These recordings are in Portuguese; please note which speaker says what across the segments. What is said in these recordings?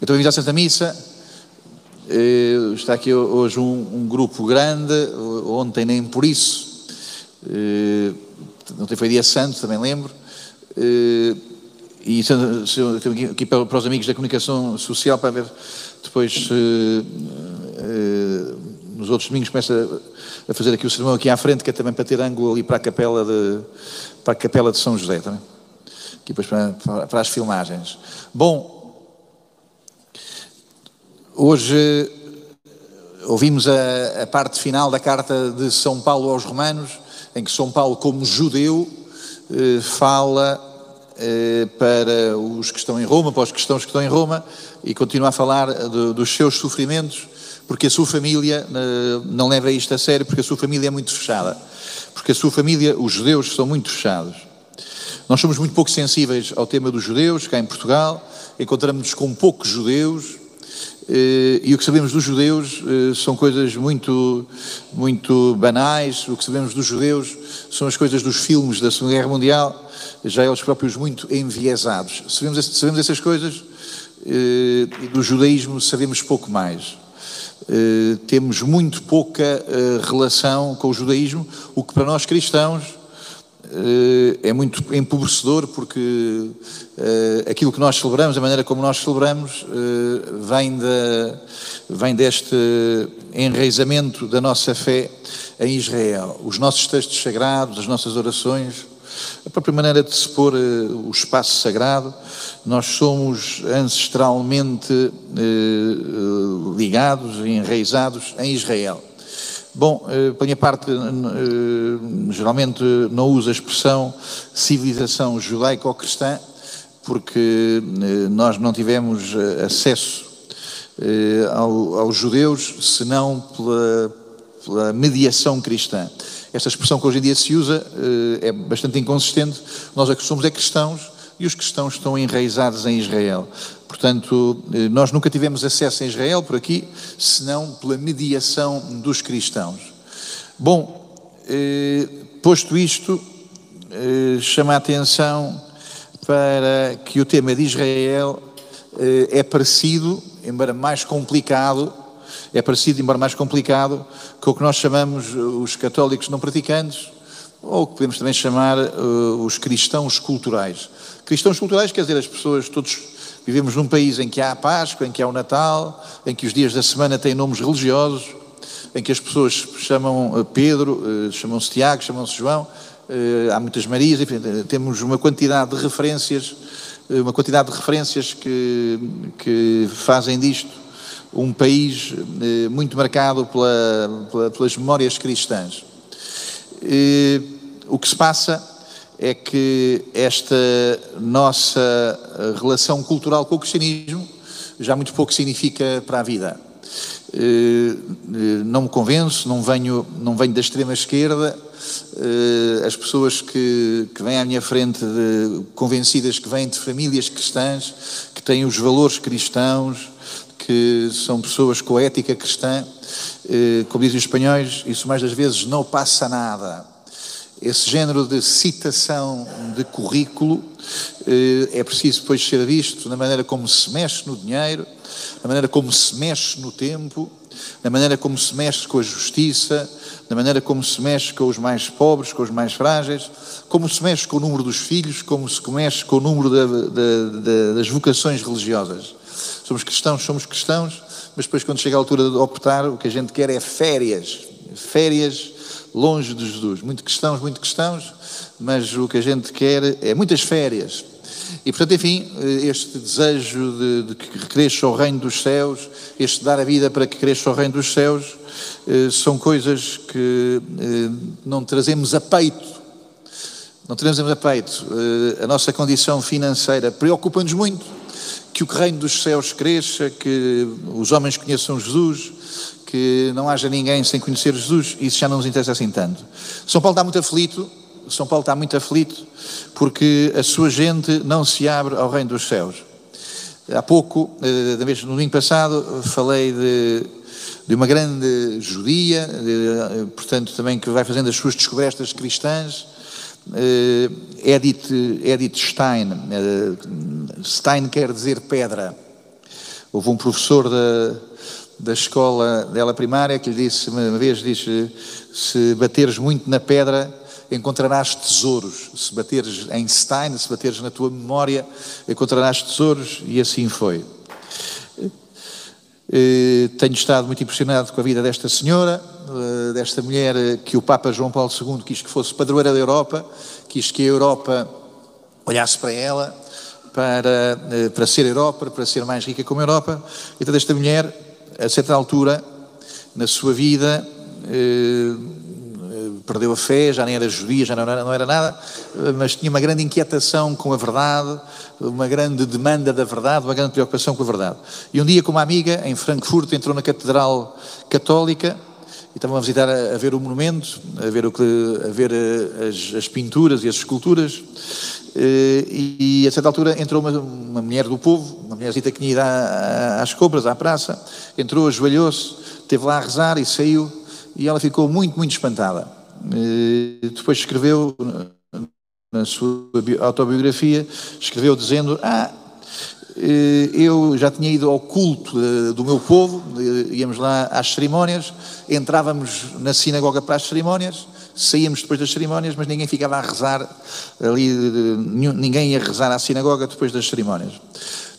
Speaker 1: Então, bem-vindos à Santa Missa. Eh, Está aqui hoje um, um grupo grande, ontem nem por isso. Eh, Ontem foi dia santo, também lembro. Eh, E se- aqui para os amigos da comunicação social, para ver depois nos outros domingos começa a fazer aqui o sermão aqui à frente, que é também para ter ângulo ali para a capela de, para a capela de São José também. Aqui depois para- para as filmagens. Bom, hoje ouvimos a, a parte final da carta de São Paulo aos Romanos, em que São Paulo, como judeu, eh, fala eh, para os que estão em Roma, para os cristãos que estão em Roma, e continua a falar do- dos seus sofrimentos, porque a sua família eh, não leva isto a sério, porque a sua família é muito fechada. Porque a sua família, os judeus, são muito fechados. Nós somos muito pouco sensíveis ao tema dos judeus, cá em Portugal, encontramos-nos com poucos judeus, eh, e o que sabemos dos judeus eh, são coisas muito, muito banais, o que sabemos dos judeus são as coisas dos filmes da Segunda Guerra Mundial, já eles próprios muito enviesados. Sabemos, sabemos essas coisas, eh, e do judaísmo sabemos pouco mais. Eh, temos muito pouca eh, relação com o judaísmo, o que para nós cristãos eh, é muito empobrecedor porque eh, aquilo que nós celebramos, a maneira como nós celebramos, eh, vem, da, vem deste enraizamento da nossa fé em Israel. Os nossos textos sagrados, as nossas orações, a própria maneira de se pôr eh, o espaço sagrado, nós somos ancestralmente eh, eh, ligados e enraizados em Israel. Bom, eh, pela minha parte, eh, geralmente não uso a expressão civilização judaico-cristã, porque eh, nós não tivemos acesso ao- aos judeus senão pela, pela mediação cristã. Esta expressão que hoje em dia se usa é bastante inconsistente. Nós somos é cristãos e os cristãos estão enraizados em Israel. Portanto, eh, nós nunca tivemos acesso a Israel por aqui, senão pela mediação dos cristãos. Bom, eh, posto isto, eh, chama a atenção para que o tema de Israel é parecido, embora mais complicado, é parecido, embora mais complicado, com o que nós chamamos os católicos não praticantes, ou o que podemos também chamar os cristãos culturais. Cristãos culturais quer dizer as pessoas, todos vivemos num país em que há a Páscoa, em que há o Natal, em que os dias da semana têm nomes religiosos, em que as pessoas chamam eh, Pedro, eh, chamam-se Tiago, chamam-se João, eh, há muitas Marias, enfim, temos uma quantidade de referências, uma quantidade de referências que, que fazem disto um país muito marcado pela- pela- pelas memórias cristãs. O que se passa é que esta nossa relação cultural com o cristianismo já muito pouco significa para a vida. Eh, eh, Não me convenço, não venho, não venho da extrema esquerda. Eh, As pessoas que, que vêm à minha frente de- convencidas que vêm de famílias cristãs, que têm os valores cristãos, que são pessoas com a ética cristã, como dizem os espanhóis, isso mais das vezes não passa nada. Esse género de citação de currículo eh, é preciso depois ser visto na maneira como se mexe no dinheiro, na maneira como se mexe no tempo, na maneira como se mexe com a justiça, na maneira como se mexe com os mais pobres, com os mais frágeis, como se mexe com o número dos filhos, como se mexe com o número da- da- da- das vocações religiosas. Somos cristãos, somos cristãos, mas depois quando chega a altura de optar, o que a gente quer é férias. Férias longe de Jesus. Muito cristãos, muito cristãos, mas o que a gente quer é muitas férias. E portanto, enfim, este desejo de, de que cresça o reino dos céus, este dar a vida para que cresça o reino dos céus, eh, são coisas que eh, não trazemos a peito. Não trazemos a peito. Eh, A nossa condição financeira preocupa-nos muito que o reino dos céus cresça, que os homens conheçam Jesus, que não haja ninguém sem conhecer Jesus, isso já não nos interessa assim tanto. São Paulo está muito aflito, São Paulo está muito aflito, porque a sua gente não se abre ao reino dos céus. Há pouco, eh, no domingo passado, falei de, de uma grande judia, de, eh, portanto também que vai fazendo as suas descobertas cristãs, eh, Edith, Edith Stein. Stein quer dizer pedra. Houve um professor da, da escola dela primária que lhe disse, uma vez, disse, se bateres muito na pedra, encontrarás tesouros. Se bateres em Stein, se bateres na tua memória, encontrarás tesouros, e assim foi. Eh, tenho estado muito impressionado com a vida desta senhora, eh, desta mulher que o Papa João Paulo II quis que fosse padroeira da Europa, quis que a Europa olhasse para ela, para, eh, para ser Europa, para ser mais rica como a Europa. Então, esta mulher, a certa altura, na sua vida, perdeu a fé, já nem era judia, já não era, não era nada, mas tinha uma grande inquietação com a verdade, uma grande demanda da verdade, uma grande preocupação com a verdade. E um dia, com uma amiga, em Frankfurt, entrou na Catedral Católica e estavam a visitar, a, ver o monumento, a ver, o que, a ver eh, as, as pinturas e as esculturas. Eh, e, a certa altura entrou uma, uma mulher do povo, uma mulherzita que ido às compras, à praça, entrou, ajoelhou-se, esteve lá a rezar e saiu, e ela ficou muito, muito espantada. Eh, depois escreveu na sua autobiografia, escreveu dizendo: Ah, eh, eu já tinha ido ao culto do meu povo, íamos lá às cerimónias, entrávamos na sinagoga para as cerimónias, saíamos depois das cerimónias, mas ninguém ficava a rezar ali, ninguém ia rezar à sinagoga depois das cerimónias.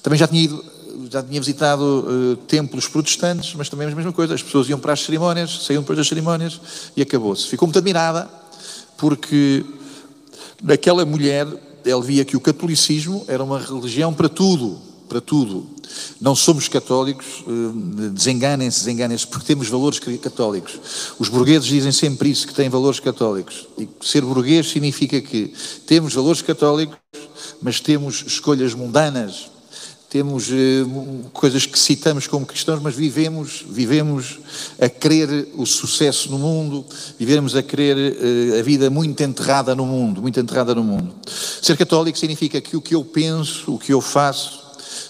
Speaker 1: Também já tinha ido já tinha visitado uh, templos protestantes, mas também a mesma coisa, as pessoas iam para as cerimónias, saíam depois das cerimónias e acabou-se. Ficou muito admirada, porque naquela mulher ele via que o catolicismo era uma religião para tudo, para tudo. Não somos católicos, uh, desenganem-se, desenganem-se, porque temos valores católicos. Os burgueses dizem sempre isso, que têm valores católicos. E ser burguês significa que temos valores católicos, mas temos escolhas mundanas, temos eh, coisas que citamos como cristãos, mas vivemos, vivemos a querer o sucesso no mundo, vivemos a querer eh, a vida muito enterrada no mundo, muito enterrada no mundo. Ser católico significa que o que eu penso, o que eu faço,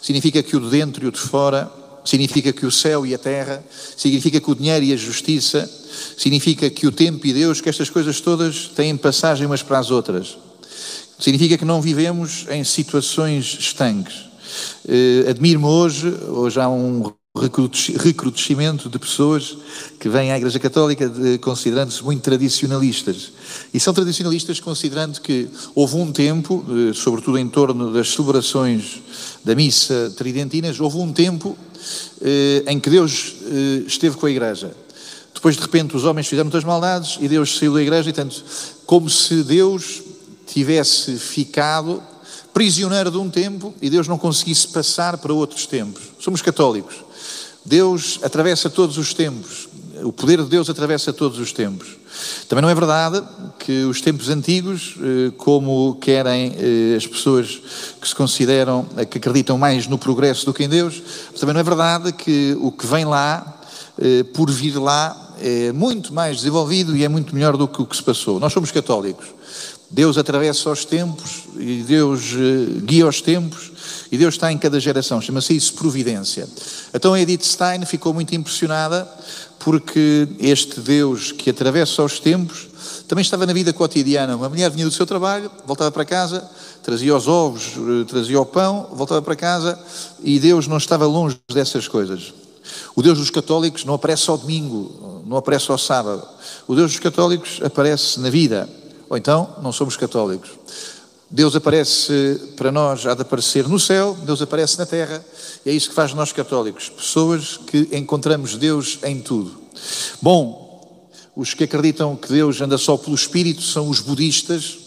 Speaker 1: significa que o de dentro e o de fora, significa que o céu e a terra, significa que o dinheiro e a justiça, significa que o tempo e Deus, que estas coisas todas têm passagem umas para as outras. Significa que não vivemos em situações estanques. Uh, Admiro-me hoje, hoje há um recrudescimento de pessoas que vêm à Igreja Católica considerando-se muito tradicionalistas. E são tradicionalistas considerando que houve um tempo, eh, sobretudo em torno das celebrações da missa tridentinas, houve um tempo eh, em que Deus eh, esteve com a Igreja. Depois, de repente, os homens fizeram muitas maldades e Deus saiu da Igreja, e tanto, como se Deus tivesse ficado prisioneiro de um tempo e Deus não conseguisse passar para outros tempos. Somos católicos. Deus atravessa todos os tempos. O poder de Deus atravessa todos os tempos. Também não é verdade que os tempos antigos, eh, como querem eh, as pessoas que se consideram, eh, que acreditam mais no progresso do que em Deus, também não é verdade que o que vem lá, por vir lá, é muito mais desenvolvido e é muito melhor do que o que se passou. Nós somos católicos. Deus atravessa os tempos e Deus guia os tempos e Deus está em cada geração. Chama-se isso providência. Então a Edith Stein ficou muito impressionada porque este Deus que atravessa os tempos também estava na vida cotidiana. Uma mulher vinha do seu trabalho, voltava para casa, trazia os ovos, eh, trazia o pão, voltava para casa e Deus não estava longe dessas coisas. O Deus dos católicos não aparece ao domingo, não aparece ao sábado. O Deus dos católicos aparece na vida. Ou então, não somos católicos. Deus aparece para nós, há de aparecer no céu, Deus aparece na terra, e é isso que faz nós católicos, pessoas que encontramos Deus em tudo. Bom, os que acreditam que Deus anda só pelo Espírito são os budistas,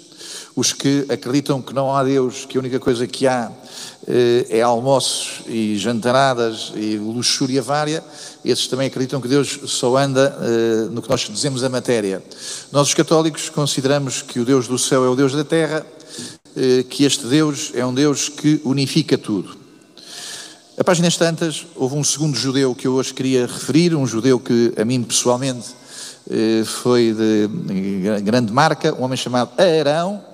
Speaker 1: os que acreditam que não há Deus, que a única coisa que há eh, é almoços e jantaradas e luxúria vária, esses também acreditam que Deus só anda eh, no que nós dizemos a matéria. Nós, os católicos, consideramos que o Deus do céu é o Deus da terra, eh, que este Deus é um Deus que unifica tudo. A páginas tantas, houve um segundo judeu que eu hoje queria referir, um judeu que a mim pessoalmente foi de grande marca, um homem chamado Arão.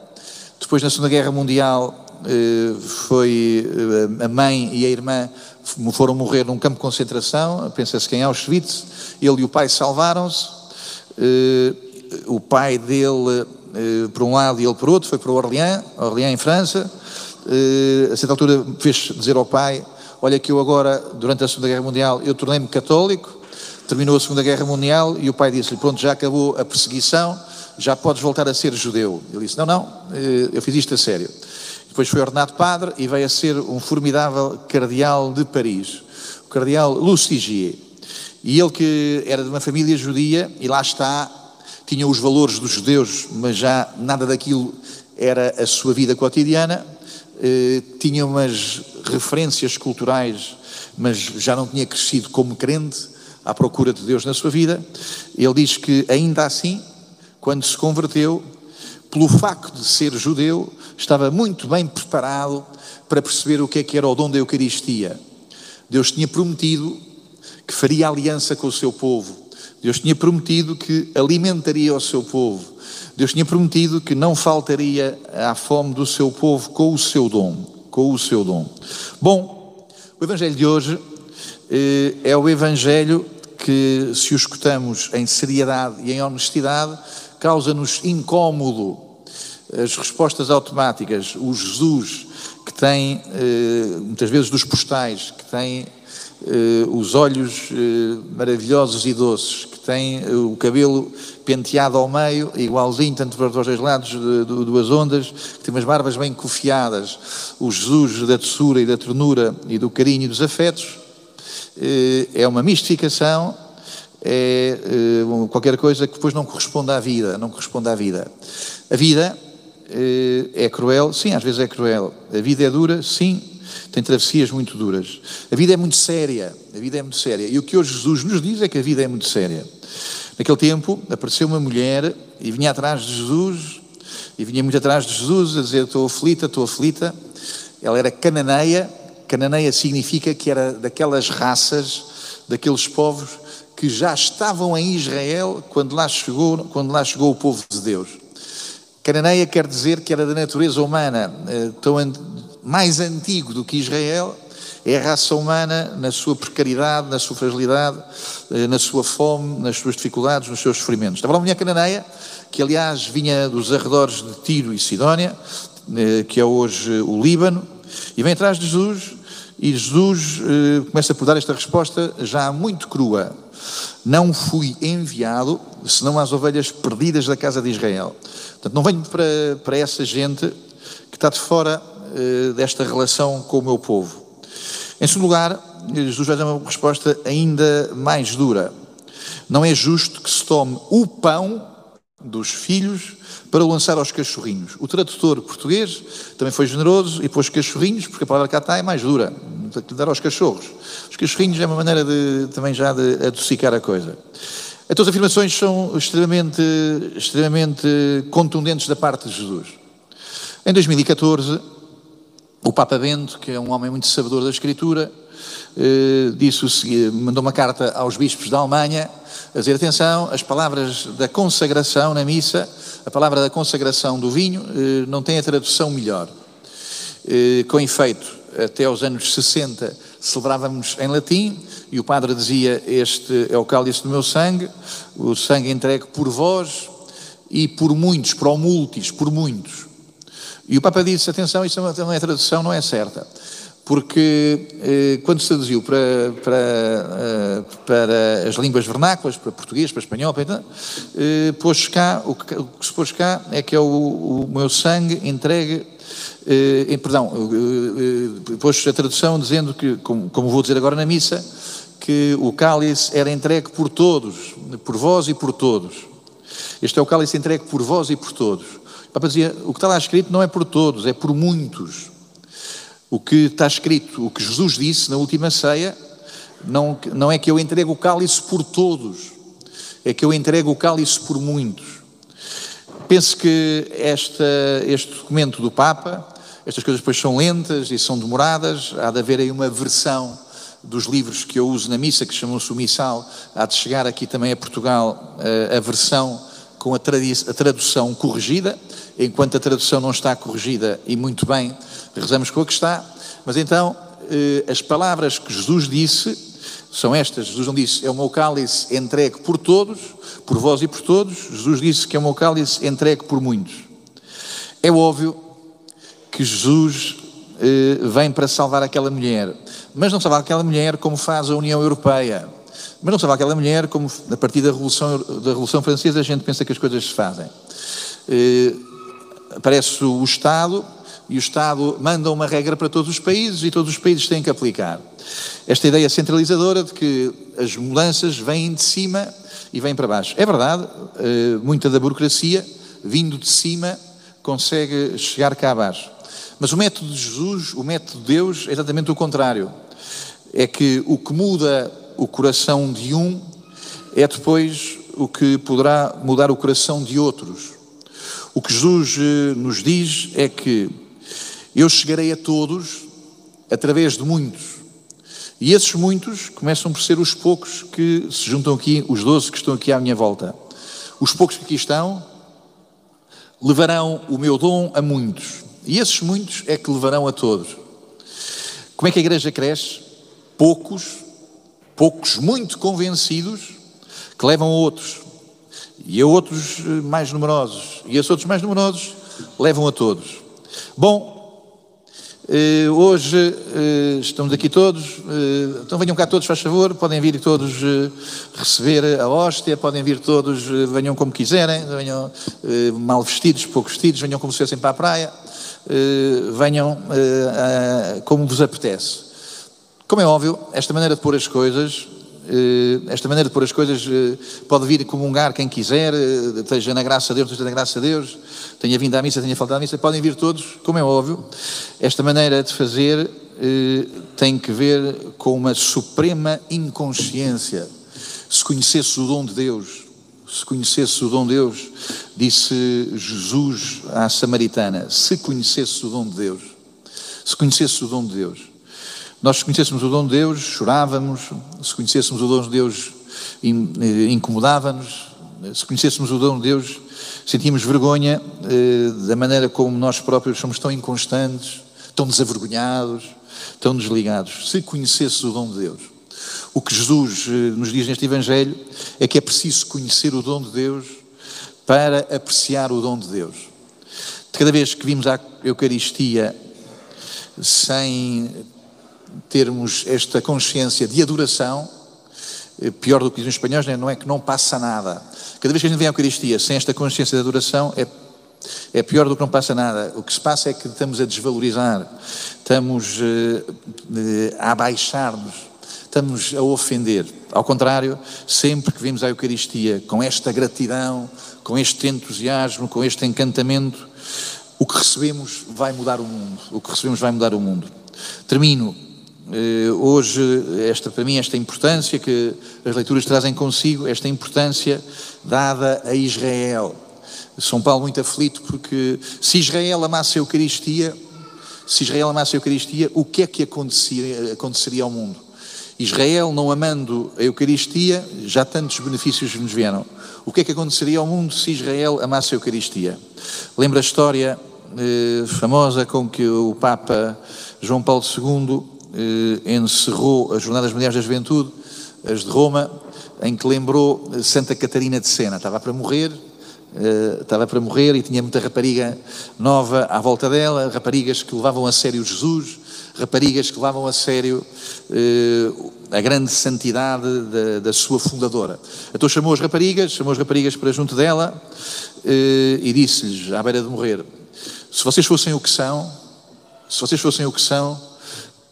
Speaker 1: Depois, na Segunda Guerra Mundial, eh, foi eh, a mãe e a irmã foram morrer num campo de concentração, pensa-se que em Auschwitz, ele e o pai salvaram-se, eh, o pai dele por um lado e ele por outro, foi para Orleans, Orleans em França, a certa altura fez dizer ao pai, olha que eu agora, durante a Segunda Guerra Mundial, eu tornei-me católico, terminou a Segunda Guerra Mundial e o pai disse-lhe, pronto, já acabou a perseguição, já podes voltar a ser judeu. Ele disse, não, não, eh, eu fiz isto a sério. Depois foi ordenado padre e veio a ser um formidável cardeal de Paris, o cardeal Lucigier. E ele que era de uma família judia, e lá está, tinha os valores dos judeus, mas já nada daquilo era a sua vida cotidiana, eh, tinha umas referências culturais, mas já não tinha crescido como crente, à procura de Deus na sua vida. Ele diz que ainda assim, quando se converteu, pelo facto de ser judeu, estava muito bem preparado para perceber o que é que era o dom da Eucaristia. Deus tinha prometido que faria aliança com o seu povo. Deus tinha prometido que alimentaria o seu povo. Deus tinha prometido que não faltaria à fome do seu povo com o seu dom, com o seu dom. Bom, o evangelho de hoje eh, é o evangelho que se o escutamos em seriedade e em honestidade, causa-nos incômodo as respostas automáticas, o Jesus que tem, eh, muitas vezes dos postais, que tem eh, os olhos eh, maravilhosos e doces, que tem o cabelo penteado ao meio, igualzinho, tanto para os dois lados duas ondas, que tem umas barbas bem cofiadas, o Jesus da tesoura e da ternura e do carinho e dos afetos, é uma mistificação, é qualquer coisa que depois não corresponde à vida, não corresponde à vida. A vida eh, é cruel? Sim, às vezes é cruel. A vida é dura? Sim, tem travessias muito duras. A vida é muito séria. A vida é muito séria. E o que hoje Jesus nos diz é que a vida é muito séria. Naquele tempo apareceu uma mulher e vinha atrás de Jesus, e vinha muito atrás de Jesus a dizer: Estou aflita, estou aflita. Ela era cananeia. Cananeia significa que era daquelas raças, daqueles povos que já estavam em Israel quando lá chegou, quando lá chegou o povo de Deus. Cananeia quer dizer que era da natureza humana, eh, tão mais antigo do que Israel, é a raça humana na sua precariedade, na sua fragilidade, eh, na sua fome, nas suas dificuldades, nos seus sofrimentos. Estava uma mulher cananeia, que aliás vinha dos arredores de Tiro e Sidónia, eh, que é hoje o Líbano, e vem atrás de Jesus, e Jesus começa por dar esta resposta já muito crua. Não fui enviado senão às ovelhas perdidas da casa de Israel. Portanto, não venho para, para essa gente que está de fora uh, desta relação com o meu povo. Em segundo lugar, Jesus vai dar uma resposta ainda mais dura. Não é justo que se tome o pão dos filhos para lançar aos cachorrinhos. O tradutor português também foi generoso e pôs cachorrinhos, porque a palavra cá está é mais dura, dar aos cachorros. Os cachorrinhos é uma maneira de, também já de adocicar a coisa. Então as afirmações são extremamente, extremamente contundentes da parte de Jesus. Em 2014, o Papa Bento, que é um homem muito sabedor da Escritura, eh, disse mandou uma carta aos bispos da Alemanha a dizer, atenção, as palavras da consagração na missa, a palavra da consagração do vinho, eh, não tem a tradução melhor. Eh, com efeito, até aos anos 60 celebrávamos em latim e o padre dizia: Este é o cálice do meu sangue, o sangue entregue por vós e por muitos, para o multis, por muitos. E o Papa disse: Atenção, isso não é tradução, não é certa. Porque eh, quando se traduziu para, para, eh, para as línguas vernáculas, para português, para espanhol, para, eh, pôs cá, o que, o que se pôs cá é que é o, o meu sangue entregue eh, perdão, pôs a tradução dizendo que, como, como vou dizer agora na missa, que o cálice era entregue por todos, por vós e por todos. Este é o cálice entregue por vós e por todos. O Papa dizia, o que está lá escrito não é por todos, é por muitos. O que está escrito, o que Jesus disse na última ceia, não, não é que eu entregue o cálice por todos, é que eu entregue o cálice por muitos. Penso que esta, este documento do Papa estas coisas depois são lentas e são demoradas, há de haver aí uma versão dos livros que eu uso na missa, que chamam-se o Missal, há de chegar aqui também a Portugal eh, a versão com a, a tradução corrigida, enquanto a tradução não está corrigida, e muito bem, rezamos com a que está, mas então eh, as palavras que Jesus disse são estas. Jesus não disse, é o meu cálice entregue por todos, por vós e por todos. Jesus disse que é o meu cálice entregue por muitos. É óbvio que Jesus eh, vem para salvar aquela mulher, Mas não salvar aquela mulher como faz a União Europeia. Mas não salvar aquela mulher como, a partir da Revolução, da Revolução Francesa, a gente pensa que as coisas se fazem. Eh, aparece o Estado e o Estado manda uma regra para todos os países e todos os países têm que aplicar. Esta ideia centralizadora de que as mudanças vêm de cima e vêm para baixo. É verdade, eh, muita da burocracia, vindo de cima, consegue chegar cá abaixo. Mas o método de Jesus, o método de Deus, é exatamente o contrário. É que o que muda o coração de um é depois o que poderá mudar o coração de outros. O que Jesus eh, nos diz é que eu chegarei a todos através de muitos. E esses muitos começam por ser os poucos que se juntam aqui, os doze que estão aqui à minha volta. Os poucos que aqui estão levarão o meu dom a muitos. E esses muitos é que levarão a todos. Como é que a igreja cresce? Poucos, poucos muito convencidos, que levam a outros. E a outros eh, mais numerosos. E esses outros mais numerosos levam a todos. Bom, Uh, hoje uh, estamos aqui todos, então venham cá todos, faz favor, podem vir todos receber a hóstia, podem vir todos, venham como quiserem, venham mal vestidos, pouco vestidos, venham como se fossem para a praia, venham como vos apetece. Como é óbvio, esta maneira de pôr as coisas eh, esta maneira de pôr as coisas eh, pode vir comungar quem quiser, eh, esteja na graça de Deus, esteja na graça de Deus, tenha vindo à missa, tenha faltado à missa, podem vir todos, como é óbvio. Esta maneira de fazer tem que ver com uma suprema inconsciência. Se conhecesse o dom de Deus, se conhecesse o dom de Deus, disse Jesus à Samaritana, se conhecesse o dom de Deus, se conhecesse o dom de Deus, nós, se conhecêssemos o dom de Deus, chorávamos, se conhecêssemos o dom de Deus, eh, incomodava-nos, se conhecêssemos o dom de Deus, sentíamos vergonha eh, da maneira como nós próprios somos tão inconstantes, tão desavergonhados, tão desligados. Se conhecesse o dom de Deus. O que Jesus eh, nos diz neste Evangelho é que é preciso conhecer o dom de Deus para apreciar o dom de Deus. De cada vez que vimos a Eucaristia sem termos esta consciência de adoração, eh, pior do que dizem os espanhóis, né? não é que não passa nada. Cada vez que a gente vem à Eucaristia sem esta consciência de adoração, é, é pior do que não passa nada. O que se passa é que estamos a desvalorizar, estamos eh, eh, a abaixar-nos, estamos a ofender. Ao contrário, sempre que vimos à Eucaristia com esta gratidão, com este entusiasmo, com este encantamento, o que recebemos vai mudar o mundo. O que recebemos vai mudar o mundo. Termino hoje, esta, para mim, esta importância que as leituras trazem consigo, esta importância dada a Israel. São Paulo muito aflito porque se Israel amasse a Eucaristia, se Israel amasse a Eucaristia, o que é que aconteceria, aconteceria ao mundo? Israel não amando a Eucaristia, já tantos benefícios nos vieram. O que é que aconteceria ao mundo se Israel amasse a Eucaristia? Lembra a história eh, famosa com que o Papa João Paulo II eh, encerrou as Jornadas Mundiais da Juventude, as de Roma, em que lembrou Santa Catarina de Sena. Estava para morrer, eh, estava para morrer e tinha muita rapariga nova à volta dela, raparigas que levavam a sério Jesus, raparigas que levavam a sério eh, a grande santidade da, da, sua fundadora. Então chamou as raparigas, chamou as raparigas para junto dela e disse-lhes, à beira de morrer, se vocês fossem o que são, se vocês fossem o que são,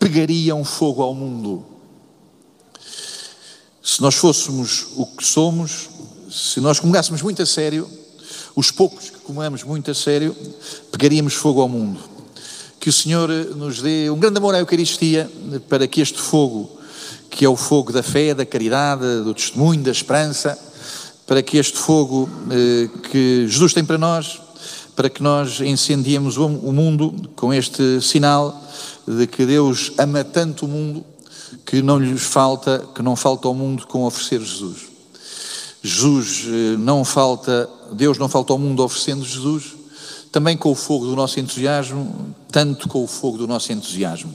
Speaker 1: pegariam fogo ao mundo. Se nós fôssemos o que somos, se nós comungássemos muito a sério, os poucos que comungamos muito a sério, pegaríamos fogo ao mundo. Que o Senhor nos dê um grande amor à Eucaristia para que este fogo, que é o fogo da fé, da caridade, do testemunho, da esperança, para que este fogo eh, que Jesus tem para nós, para que nós incendiemos o mundo com este sinal de que Deus ama tanto o mundo que não lhes falta, que não falta ao mundo com oferecer Jesus. Jesus eh, não falta, Deus não falta ao mundo oferecendo Jesus, também com o fogo do nosso entusiasmo, tanto com o fogo do nosso entusiasmo.